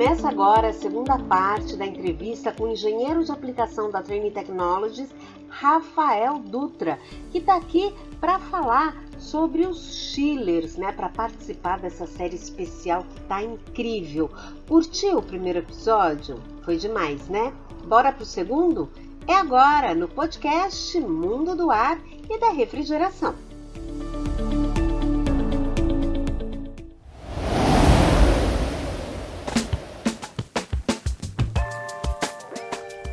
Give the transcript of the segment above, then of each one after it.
Começa agora a segunda parte da entrevista com o engenheiro de aplicação da Training Technologies, Rafael Dutra, que está aqui para falar sobre os chillers, né, para participar dessa série especial que tá incrível. Curtiu o primeiro episódio? Foi demais, né? Bora pro segundo? É agora no podcast Mundo do Ar e da Refrigeração.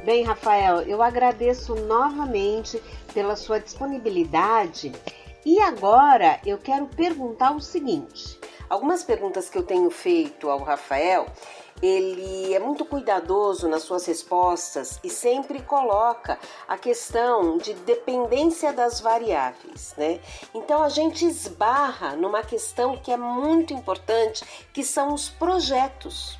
Bem, Rafael, eu agradeço novamente pela sua disponibilidade e agora eu quero perguntar o seguinte: algumas perguntas que eu tenho feito ao Rafael, ele é muito cuidadoso nas suas respostas e sempre coloca a questão de dependência das variáveis, né? Então a gente esbarra numa questão que é muito importante, que são os projetos.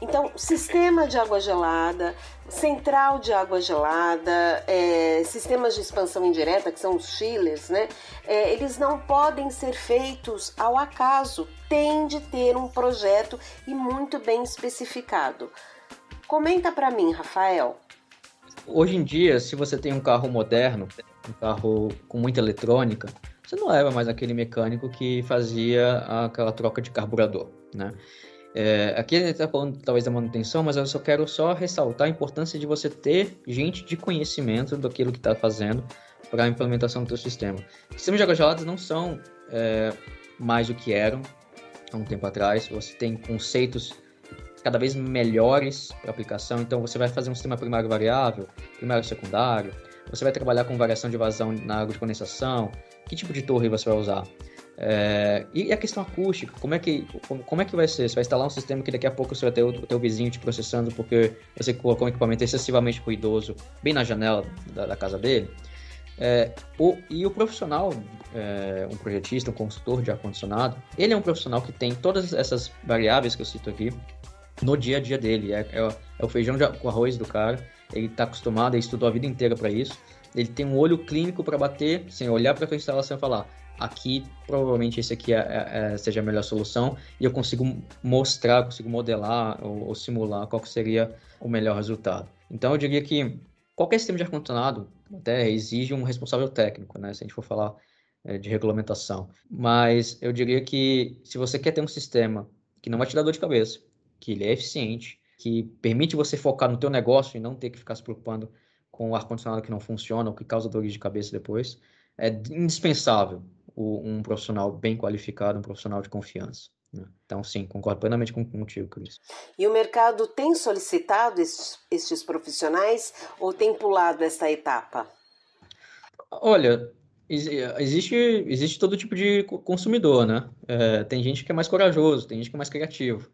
Então, sistema de água gelada, central de água gelada, é, sistemas de expansão indireta, que são os chillers, né? É, eles não podem ser feitos ao acaso, tem de ter um projeto e muito bem especificado. Comenta para mim, Rafael. Hoje em dia, se você tem um carro moderno, um carro com muita eletrônica, você não leva mais aquele mecânico que fazia aquela troca de carburador, né? É, aqui gente está falando talvez da manutenção, mas eu só quero só ressaltar a importância de você ter gente de conhecimento daquilo que está fazendo para a implementação do seu sistema. Sistemas de águas geladas não são é, mais o que eram há um tempo atrás. Você tem conceitos cada vez melhores para aplicação. Então você vai fazer um sistema primário variável, primário secundário. Você vai trabalhar com variação de vazão na água de condensação. Que tipo de torre você vai usar? É, e a questão acústica, como é, que, como, como, é que vai ser? Você vai instalar um sistema que daqui a pouco você vai ter o, teu vizinho te processando porque você colocou um equipamento excessivamente ruidoso bem na janela da, da casa dele? É, o, e o profissional, é, um projetista, um consultor de ar-condicionado, ele é um profissional que tem todas essas variáveis que eu cito aqui no dia a dia dele. É, é, é o feijão de, com arroz do cara, ele está acostumado, ele estudou a vida inteira para isso. Ele tem um olho clínico para bater, sem olhar para a instalação e falar: aqui provavelmente esse aqui é, é, é, seja a melhor solução e eu consigo mostrar, consigo modelar ou, ou, simular qual seria o melhor resultado. Então eu diria que qualquer sistema de ar-condicionado até exige um responsável técnico, né? Se a gente for falar é, de regulamentação. Mas eu diria que se você quer ter um sistema que não vai te dar dor de cabeça, que ele é eficiente, que permite você focar no teu negócio e não ter que ficar se preocupando com o ar-condicionado que não funciona ou que causa dor de cabeça depois, é indispensável um profissional bem qualificado, um profissional de confiança. Né? Então, sim, concordo plenamente com, contigo, Cris. E o mercado tem solicitado estes, estes profissionais ou tem pulado esta etapa? Olha, existe, existe todo tipo de consumidor, né? É, tem gente que é mais corajoso, tem gente que é mais criativo.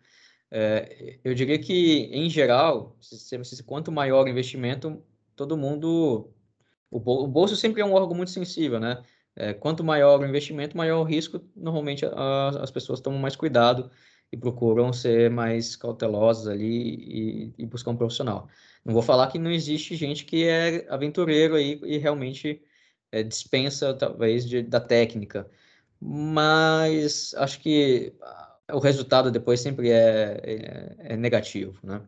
É, eu diria que, em geral, se, se, quanto maior o investimento, todo mundo. O, bolso sempre é um órgão muito sensível, né? É, quanto maior o investimento, maior o risco. Normalmente a, as pessoas tomam mais cuidado e procuram ser mais cautelosas ali e, e, buscar um profissional. Não vou falar que não existe gente que é aventureiro aí e realmente é, dispensa talvez de, da técnica, mas acho que o resultado depois sempre é, é, é negativo, né?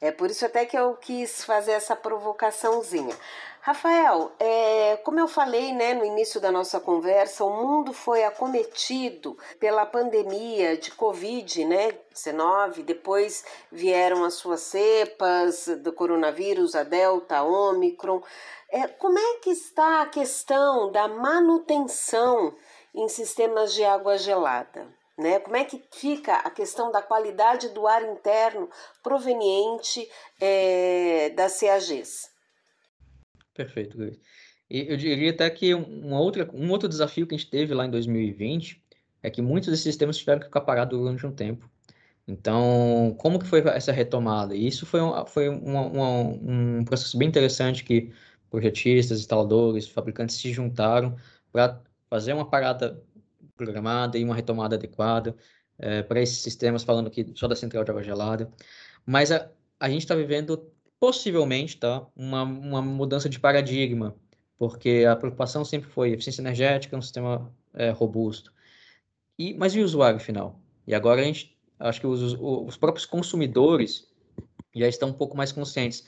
É por isso até que eu quis fazer essa provocaçãozinha. Rafael, é, como eu falei né, no início da nossa conversa, o mundo foi acometido pela pandemia de Covid, né, 19, depois vieram as suas cepas do coronavírus, a Delta, a Omicron. É, como é que está a questão da manutenção em sistemas de água gelada? Né? Como é que fica a questão da qualidade do ar interno proveniente é, das CAGs? Perfeito, Luiz. Eu diria até que um, outra, um outro desafio que a gente teve lá em 2020 é que muitos desses sistemas tiveram que ficar parados durante um tempo. Então, como que foi essa retomada? E isso foi, um, foi uma, uma, um processo bem interessante que projetistas, instaladores, fabricantes se juntaram para fazer uma parada programada e uma retomada adequada é, para esses sistemas, falando aqui só da central de água gelada. Mas a, a gente está vivendo possivelmente, tá, uma, uma mudança de paradigma porque a preocupação sempre foi eficiência energética, um sistema é, robusto. E, mas e o usuário final? E agora a gente, acho que os, os próprios consumidores já estão um pouco mais conscientes.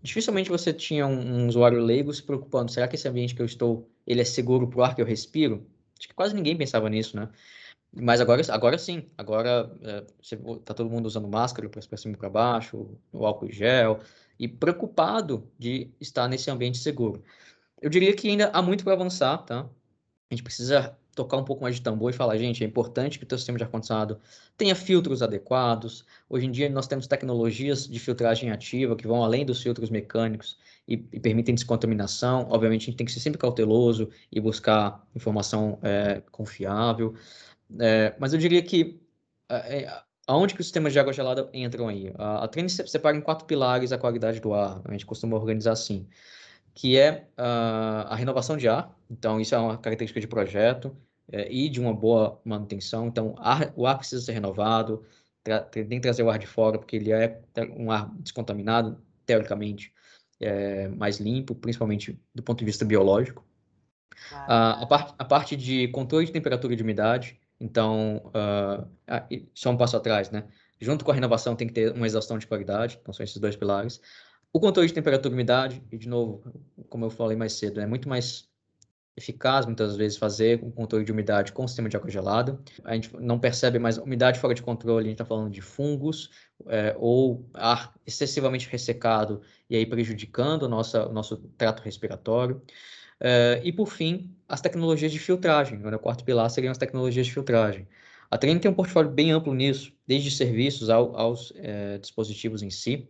Dificilmente você tinha um, um, usuário leigo se preocupando, será que esse ambiente que eu estou, ele é seguro para o ar que eu respiro? Acho que quase ninguém pensava nisso, né? Mas agora, agora sim, agora é, todo mundo usando máscara para cima e para baixo, o álcool gel, e preocupado de estar nesse ambiente seguro. Eu diria que ainda há muito para avançar, tá? A gente precisa tocar um pouco mais de tambor e falar, gente, é importante que o teu sistema de ar-condicionado tenha filtros adequados. Hoje em dia nós temos tecnologias de filtragem ativa que vão além dos filtros mecânicos e, e permitem descontaminação. Obviamente a gente tem que ser sempre cauteloso e buscar informação é, confiável. É, mas eu diria que é, é aonde que os sistemas de água gelada entram aí? A, a Trend separa em quatro pilares a qualidade do ar. A gente costuma organizar assim que é uh, a renovação de ar. Então, isso é uma característica de projeto é, e de uma boa manutenção. Então, ar, o ar precisa ser renovado, tem que trazer o ar de fora, porque ele é um ar descontaminado, teoricamente, é, mais limpo, principalmente do ponto de vista biológico. Ah, uh, a, parte, a parte de controle de temperatura e de umidade, então, uh, só um passo atrás, né? Junto com a renovação tem que ter uma exaustão de qualidade, então são esses dois pilares. O controle de temperatura e umidade, e de novo, como eu falei mais cedo, é muito mais eficaz muitas vezes fazer o controle de umidade com o sistema de água gelada. A gente não percebe mais umidade fora de controle, a gente está falando de fungos é, ou ar excessivamente ressecado e aí prejudicando o nosso, o nosso trato respiratório. É, e por fim, as tecnologias de filtragem, o quarto pilar seriam as tecnologias de filtragem. A Trend tem um portfólio bem amplo nisso, desde serviços ao, aos é, dispositivos em si.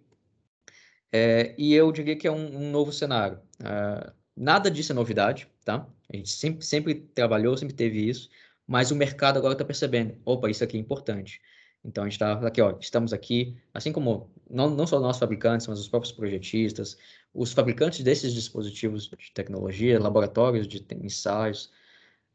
É, e eu diria que é um, um novo cenário. Uh, nada disso é novidade, tá? A gente sempre, sempre trabalhou, sempre teve isso, mas o mercado agora está percebendo, opa, isso aqui é importante. Então a gente está aqui, ó, estamos aqui, assim como não, não só nós fabricantes, mas os próprios projetistas, os fabricantes desses dispositivos de tecnologia, laboratórios de ensaios,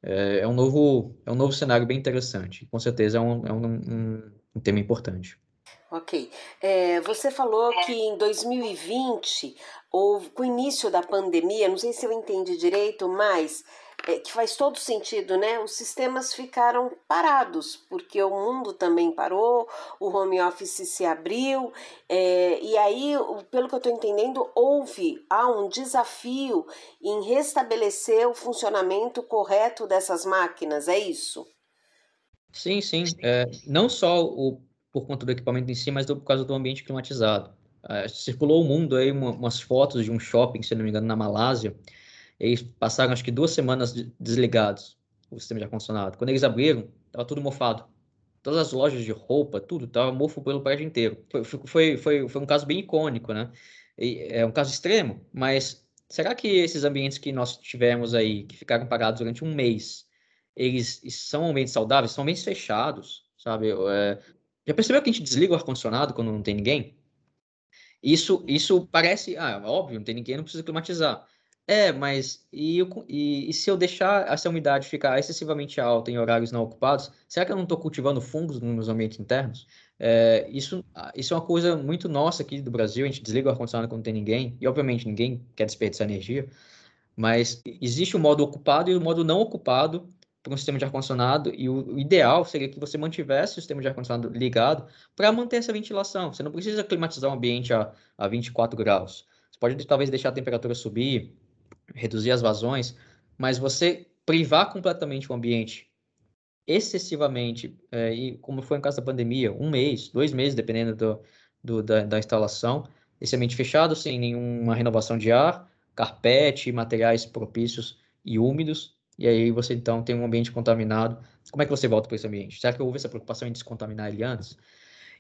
é, é um novo é um novo cenário bem interessante. Com certeza é um, é um, um, um tema importante. Ok. É, você falou que em 2020, houve, com o início da pandemia, não sei se eu entendi direito, mas é, que faz todo sentido, né? Os sistemas ficaram parados, porque o mundo também parou, o home office se abriu, é, e aí, pelo que eu estou entendendo, houve há um desafio em restabelecer o funcionamento correto dessas máquinas, é isso? Sim, sim. É, não só o por conta do equipamento em si, mas por causa do ambiente climatizado. Uh, circulou o mundo aí uma, umas fotos de um shopping, se não me engano, na Malásia. Eles passaram acho que duas semanas desligados o sistema de ar-condicionado. Quando eles abriram, estava tudo mofado. Todas as lojas de roupa, tudo, estava mofo pelo prédio inteiro. Foi, foi, foi, foi um caso bem icônico, né? E é um caso extremo, mas será que esses ambientes que nós tivemos aí, que ficaram parados durante um mês, eles são ambientes saudáveis? São ambientes fechados, sabe? É, já percebeu que a gente desliga o ar-condicionado quando não tem ninguém? Isso, isso parece, ah, óbvio, não tem ninguém, não precisa climatizar. É, mas e, e, e, se eu deixar essa umidade ficar excessivamente alta em horários não ocupados, será que eu não estou cultivando fungos nos meus ambientes internos? É, isso, isso é uma coisa muito nossa aqui do Brasil, a gente desliga o ar-condicionado quando não tem ninguém, e obviamente ninguém quer desperdiçar energia, mas existe o modo ocupado e o modo não ocupado para um sistema de ar-condicionado e o, ideal seria que você mantivesse o sistema de ar-condicionado ligado para manter essa ventilação. Você não precisa climatizar o ambiente a, a 24 graus. Você pode talvez deixar a temperatura subir, reduzir as vazões, mas você privar completamente o ambiente excessivamente, é, e como foi no caso da pandemia, um mês, dois meses, dependendo do, do da, da instalação, esse ambiente fechado, sem nenhuma renovação de ar, carpete, materiais propícios e úmidos, e aí você então tem um ambiente contaminado. Como é que você volta para esse ambiente? Será que houve essa preocupação em descontaminar ele antes?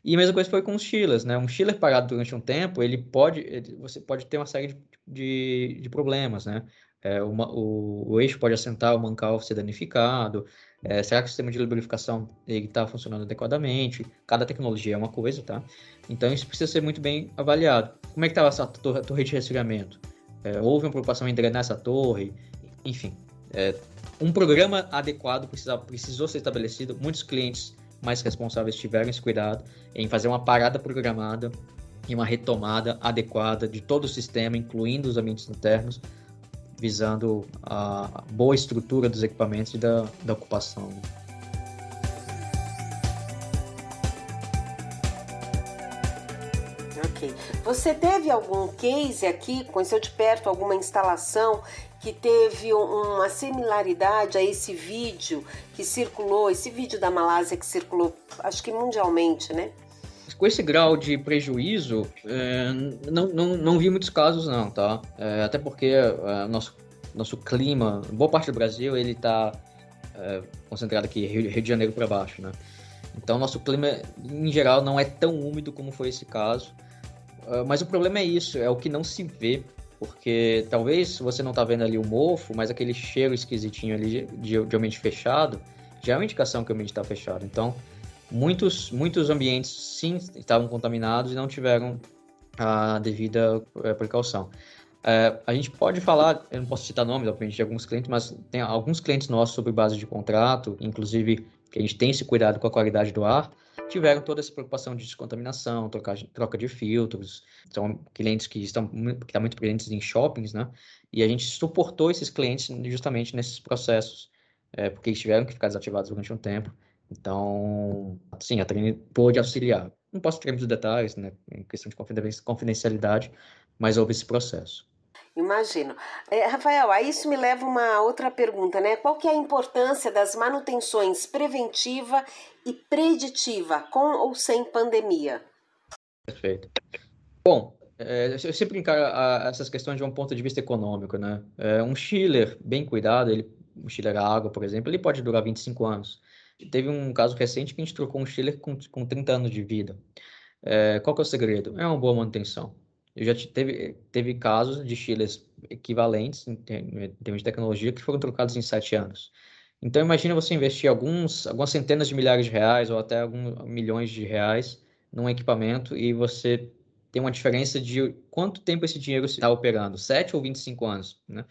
E a mesma coisa foi com os chillers, né? Um chiller parado durante um tempo, ele pode, ele, você pode ter uma série de, de, de problemas, né? É, uma, o, o, eixo pode assentar, o mancal ser danificado. É, será que o sistema de lubrificação está funcionando adequadamente? Cada tecnologia é uma coisa, tá? Então isso precisa ser muito bem avaliado. Como é que estava essa torre, torre de resfriamento? É, houve uma preocupação em drenar essa torre? Enfim, é, um programa adequado precisa, precisou ser estabelecido. Muitos clientes mais responsáveis tiveram esse cuidado em fazer uma parada programada e uma retomada adequada de todo o sistema, incluindo os ambientes internos, visando a boa estrutura dos equipamentos e da, da ocupação. Ok. Você teve algum case aqui, conheceu de perto alguma instalação que teve uma similaridade a esse vídeo que circulou, esse vídeo da Malásia que circulou, acho que mundialmente, né? Com esse grau de prejuízo, é, não, não, não vi muitos casos não, tá? É, até porque é, nosso, nosso clima, boa parte do Brasil, ele está é, concentrado aqui, Rio, Rio de Janeiro para baixo, né? Então, nosso clima, em geral, não é tão úmido como foi esse caso. É, mas o problema é isso, é o que não se vê porque talvez você não tá vendo ali o mofo, mas aquele cheiro esquisitinho ali de, de ambiente fechado já é uma indicação que o ambiente está fechado. Então, muitos, muitos ambientes sim estavam contaminados e não tiveram a devida é, precaução. É, a gente pode falar, eu não posso citar nomes, obviamente, de alguns clientes, mas tem alguns clientes nossos sobre base de contrato, inclusive que a gente tem esse cuidado com a qualidade do ar, tiveram toda essa preocupação de descontaminação, troca, troca de filtros. São clientes que estão, que estão muito presentes em shoppings, né? E a gente suportou esses clientes justamente nesses processos, é, porque eles tiveram que ficar desativados durante um tempo. Então, sim, a Trini pôde auxiliar. Não posso ter muitos detalhes, né, em questão de confidencialidade, mas houve esse processo. Imagino. É, Rafael, aí isso me leva a uma outra pergunta, né? Qual que é a importância das manutenções preventiva e preditiva, com ou sem pandemia? Perfeito. Bom, é, eu sempre encaro a, essas questões de um ponto de vista econômico, né? É, um chiller bem cuidado, ele, um chiller a água, por exemplo, ele pode durar 25 anos. Teve um caso recente que a gente trocou um chiller com, com 30 anos de vida. É, qual que é o segredo? É uma boa manutenção. Eu já teve, teve casos de chiles equivalentes em termos de tecnologia que foram trocados em sete anos. Então imagina você investir alguns, algumas centenas de milhares de reais ou até alguns milhões de reais num equipamento e você tem uma diferença de quanto tempo esse dinheiro está operando, 7 ou 25 anos, né?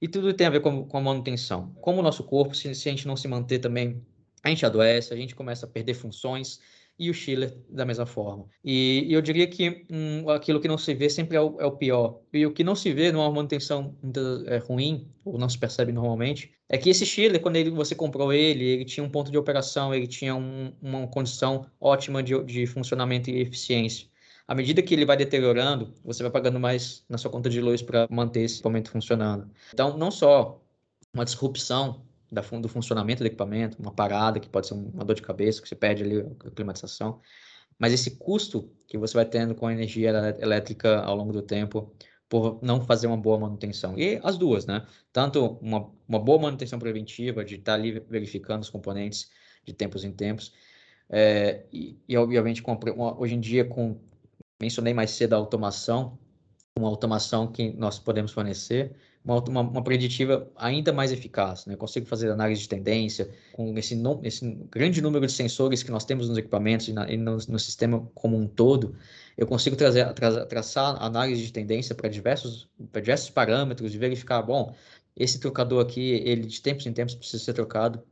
E tudo tem a ver com, com a manutenção. Como o nosso corpo, se, se a gente não se manter também, a gente adoece, a gente começa a perder funções, e o Schiller da mesma forma. E, e eu diria que hum, aquilo que não se vê sempre é o, é o, pior. E o que não se vê numa manutenção é, ruim, ou não se percebe normalmente, é que esse Schiller, quando ele, você comprou ele, ele tinha um ponto de operação, ele tinha um, uma condição ótima de, de funcionamento e eficiência. À medida que ele vai deteriorando, você vai pagando mais na sua conta de luz para manter esse equipamento funcionando. Então, não só uma disrupção da, do funcionamento do equipamento, uma parada que pode ser uma dor de cabeça, que você perde ali a climatização, mas esse custo que você vai tendo com a energia elétrica ao longo do tempo por não fazer uma boa manutenção. E as duas, né? Tanto uma, uma boa manutenção preventiva, de estar ali verificando os componentes de tempos em tempos, é, e, e, obviamente com, hoje em dia com mencionei mais cedo a automação, uma automação que nós podemos fornecer, uma, uma, uma, preditiva ainda mais eficaz. Né? Eu consigo fazer análise de tendência com esse, esse grande número de sensores que nós temos nos equipamentos e, na, e no, no, sistema como um todo. Eu consigo trazer, tra, traçar análise de tendência para diversos, diversos parâmetros e verificar, bom, esse trocador aqui, ele de tempos em tempos precisa ser trocado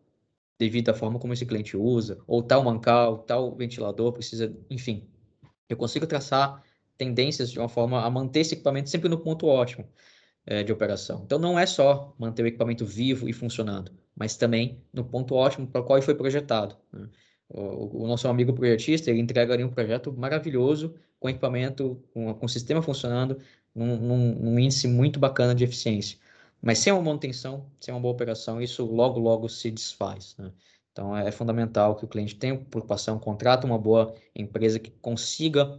devido à forma como esse cliente usa, ou tal mancal, tal ventilador precisa, enfim. Eu consigo traçar tendências de uma forma a manter esse equipamento sempre no ponto ótimo é, de operação. Então, não é só manter o equipamento vivo e funcionando, mas também no ponto ótimo para o qual ele foi projetado. Né? O, o, nosso amigo projetista, ele entrega ali um projeto maravilhoso, com equipamento, com, com sistema funcionando, num, num, num índice muito bacana de eficiência. Mas sem uma manutenção, sem uma boa operação, isso logo, logo se desfaz. Né? Então, é fundamental que o cliente tenha preocupação, contrate uma boa empresa que consiga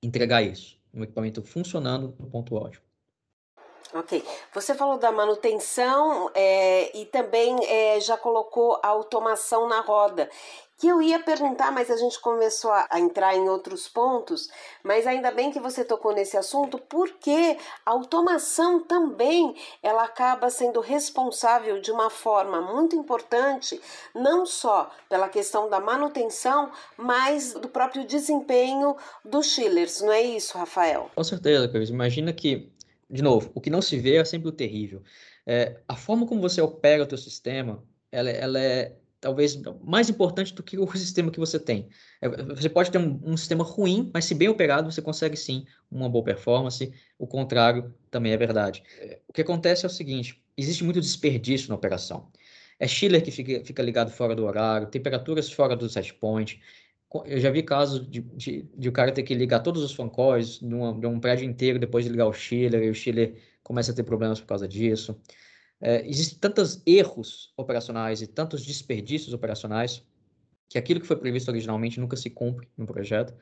entregar isso. Um equipamento funcionando no ponto ótimo. Ok. Você falou da manutenção é, e também é, já colocou a automação na roda. Que eu ia perguntar, mas a gente começou a, a, entrar em outros pontos. Mas ainda bem que você tocou nesse assunto, porque a automação também ela acaba sendo responsável de uma forma muito importante, não só pela questão da manutenção, mas do próprio desempenho dos chillers. Não é isso, Rafael? Com certeza, Cris. Imagina que de novo, o que não se vê é sempre o terrível. É, a forma como você opera o teu sistema, ela, ela é talvez mais importante do que o sistema que você tem. É, você pode ter um, um, sistema ruim, mas se bem operado, você consegue sim uma boa performance. O contrário também é verdade. O que acontece é o seguinte: existe muito desperdício na operação. É chiller que fica, fica ligado fora do horário, temperaturas fora do set point. Eu já vi casos de, de, de o cara ter que ligar todos os fan coils de, de um prédio inteiro depois de ligar o chiller, e o chiller começa a ter problemas por causa disso. É, existem tantos erros operacionais e tantos desperdícios operacionais que aquilo que foi previsto originalmente nunca se cumpre no projeto.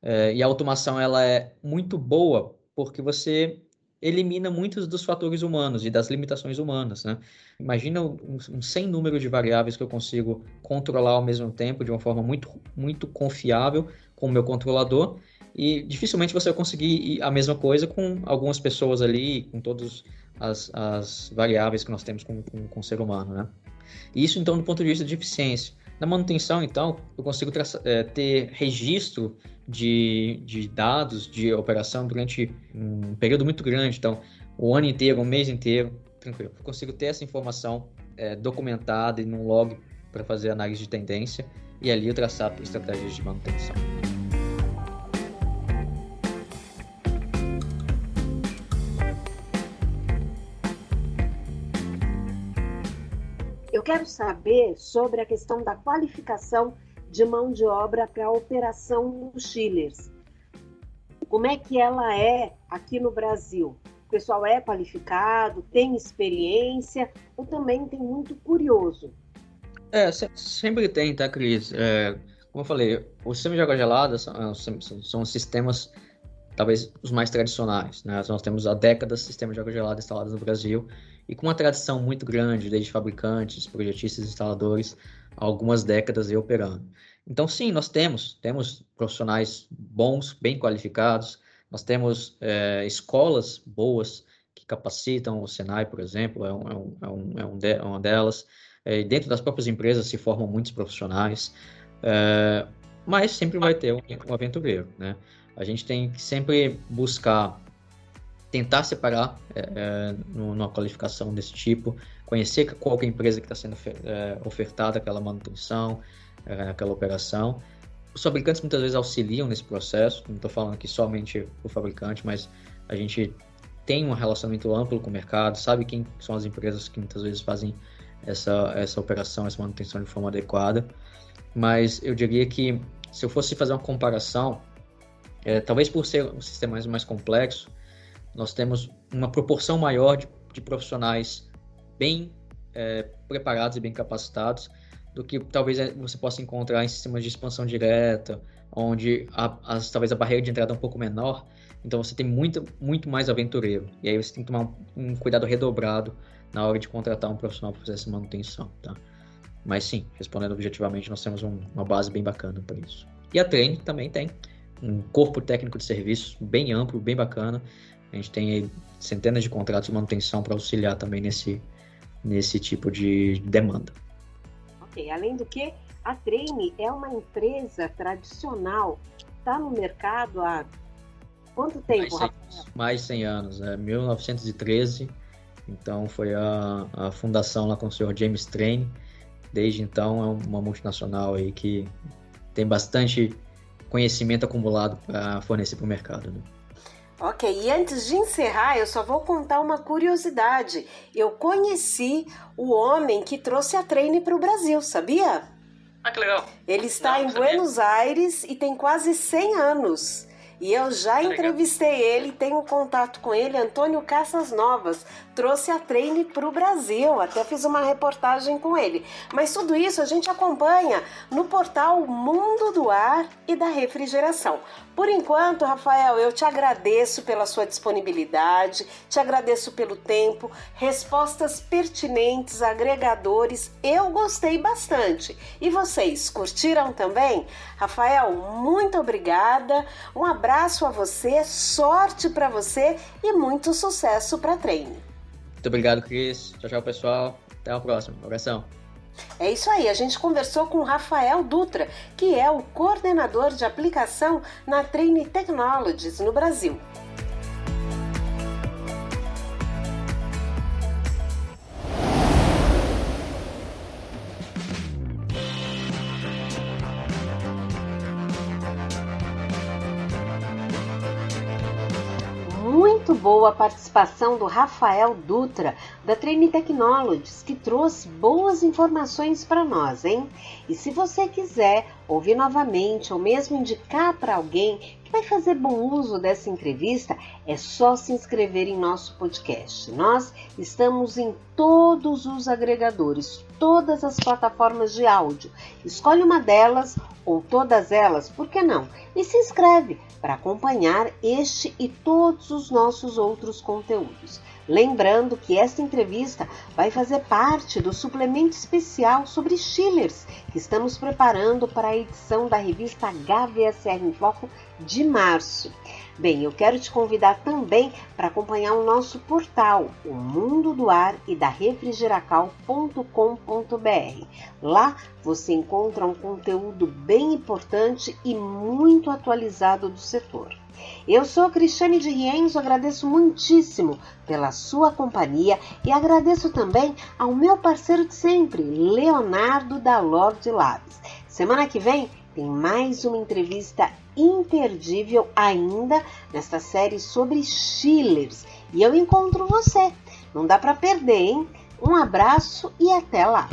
É, e a automação ela é muito boa porque você elimina muitos dos fatores humanos e das limitações humanas, né? Imagina um, um sem número de variáveis que eu consigo controlar ao mesmo tempo de uma forma muito, muito confiável com o meu controlador e dificilmente você vai conseguir a mesma coisa com algumas pessoas ali, com todas as, as variáveis que nós temos com, com, com o ser humano, né? Isso, então, do ponto de vista de eficiência. Na manutenção, então, eu consigo é, ter registro de, de dados de operação durante um período muito grande. Então, o ano inteiro, o mês inteiro, tranquilo. Eu consigo ter essa informação é, documentada em um log para fazer análise de tendência e ali eu traçar estratégias de manutenção. Eu quero saber sobre a questão da qualificação de mão de obra para a operação dos chillers. Como é que ela é aqui no Brasil? O pessoal é qualificado, tem experiência ou também tem muito curioso? É, sempre tem, tá, Cris? É, como eu falei, o sistema de água gelada são, são, são sistemas talvez os mais tradicionais. Né? Nós temos há décadas sistemas de água gelada instalados no Brasil e com uma tradição muito grande, desde fabricantes, projetistas, instaladores, algumas décadas aí operando. Então, sim, nós temos, temos profissionais bons, bem qualificados, nós temos é, escolas boas que capacitam, o Senai, por exemplo, é, um, é, um, é, um, é de, uma delas, é, dentro das próprias empresas se formam muitos profissionais, é, mas sempre vai ter um, um aventureiro, né? A gente tem que sempre buscar tentar separar é, é, numa qualificação desse tipo, conhecer qual é a empresa que está sendo é, ofertada aquela manutenção, é, aquela operação. Os fabricantes muitas vezes auxiliam nesse processo, não estou falando aqui somente o fabricante, mas a gente tem um relacionamento amplo com o mercado, sabe quem são as empresas que muitas vezes fazem essa, essa operação, essa manutenção de forma adequada. Mas eu diria que se eu fosse fazer uma comparação, é, talvez por ser um sistema mais complexo, nós temos uma proporção maior de, de profissionais bem é, preparados e bem capacitados do que talvez é, você possa encontrar em sistemas de expansão direta, onde a, as, talvez a barreira de entrada é um pouco menor, então você tem muito, muito mais aventureiro. E aí você tem que tomar um, um cuidado redobrado na hora de contratar um profissional para fazer essa manutenção, tá? Mas sim, respondendo objetivamente, nós temos um, uma base bem bacana para isso. E a Train também tem um corpo técnico de serviços bem amplo, bem bacana, a gente tem centenas de contratos de manutenção para auxiliar também nesse, nesse tipo de demanda. Ok, além do que, a Treine é uma empresa tradicional, está no mercado há quanto tempo, mais, Rafael? Mais de 100 anos, é 1913, então foi a, a fundação lá com o senhor James Train, desde então é uma multinacional aí que tem bastante conhecimento acumulado para fornecer para o mercado. Né? Ok, e antes de encerrar, eu só vou contar uma curiosidade. Eu conheci o homem que trouxe a Treine para o Brasil, sabia? Ah, que legal. Ele está Não, em Buenos Aires e tem quase 100 anos. E eu já entrevistei ele, tenho contato com ele, Antônio Caças Novas. Trouxe a Treine para o Brasil, até fiz uma reportagem com ele. Mas tudo isso a gente acompanha no portal Mundo do Ar e da Refrigeração. Por enquanto, Rafael, eu te agradeço pela sua disponibilidade, te agradeço pelo tempo, respostas pertinentes, agregadores. Eu gostei bastante. E vocês curtiram também? Rafael, muito obrigada. Um abraço a você, sorte para você e muito sucesso para treine. Muito obrigado, Cris. Tchau, tchau, pessoal. Até a próxima. Abração. É isso aí, a gente conversou com Rafael Dutra, que é o coordenador de aplicação na Train Technologies no Brasil. A participação do Rafael Dutra, da Train Technologies, que trouxe boas informações para nós, hein? E se você quiser ouvir novamente ou mesmo indicar para alguém vai fazer bom uso dessa entrevista, é só se inscrever em nosso podcast. Nós estamos em todos os agregadores, todas as plataformas de áudio. Escolhe uma delas ou todas elas, por que não? E se inscreve para acompanhar este e todos os nossos outros conteúdos. Lembrando que esta entrevista vai fazer parte do suplemento especial sobre Schillers que estamos preparando para a edição da revista HVSR em Foco de março. Bem, eu quero te convidar também para acompanhar o nosso portal, o Mundo do Ar e da Refrigeracal.com.br. Lá você encontra um conteúdo bem importante e muito atualizado do setor. Eu sou Cristiane de Rienzo, agradeço muitíssimo pela sua companhia e agradeço também ao meu parceiro de sempre, Leonardo da Lorde Labs. Semana que vem tem mais uma entrevista imperdível ainda nesta série sobre Schillers e eu encontro você. Não dá para perder, hein? Um abraço e até lá!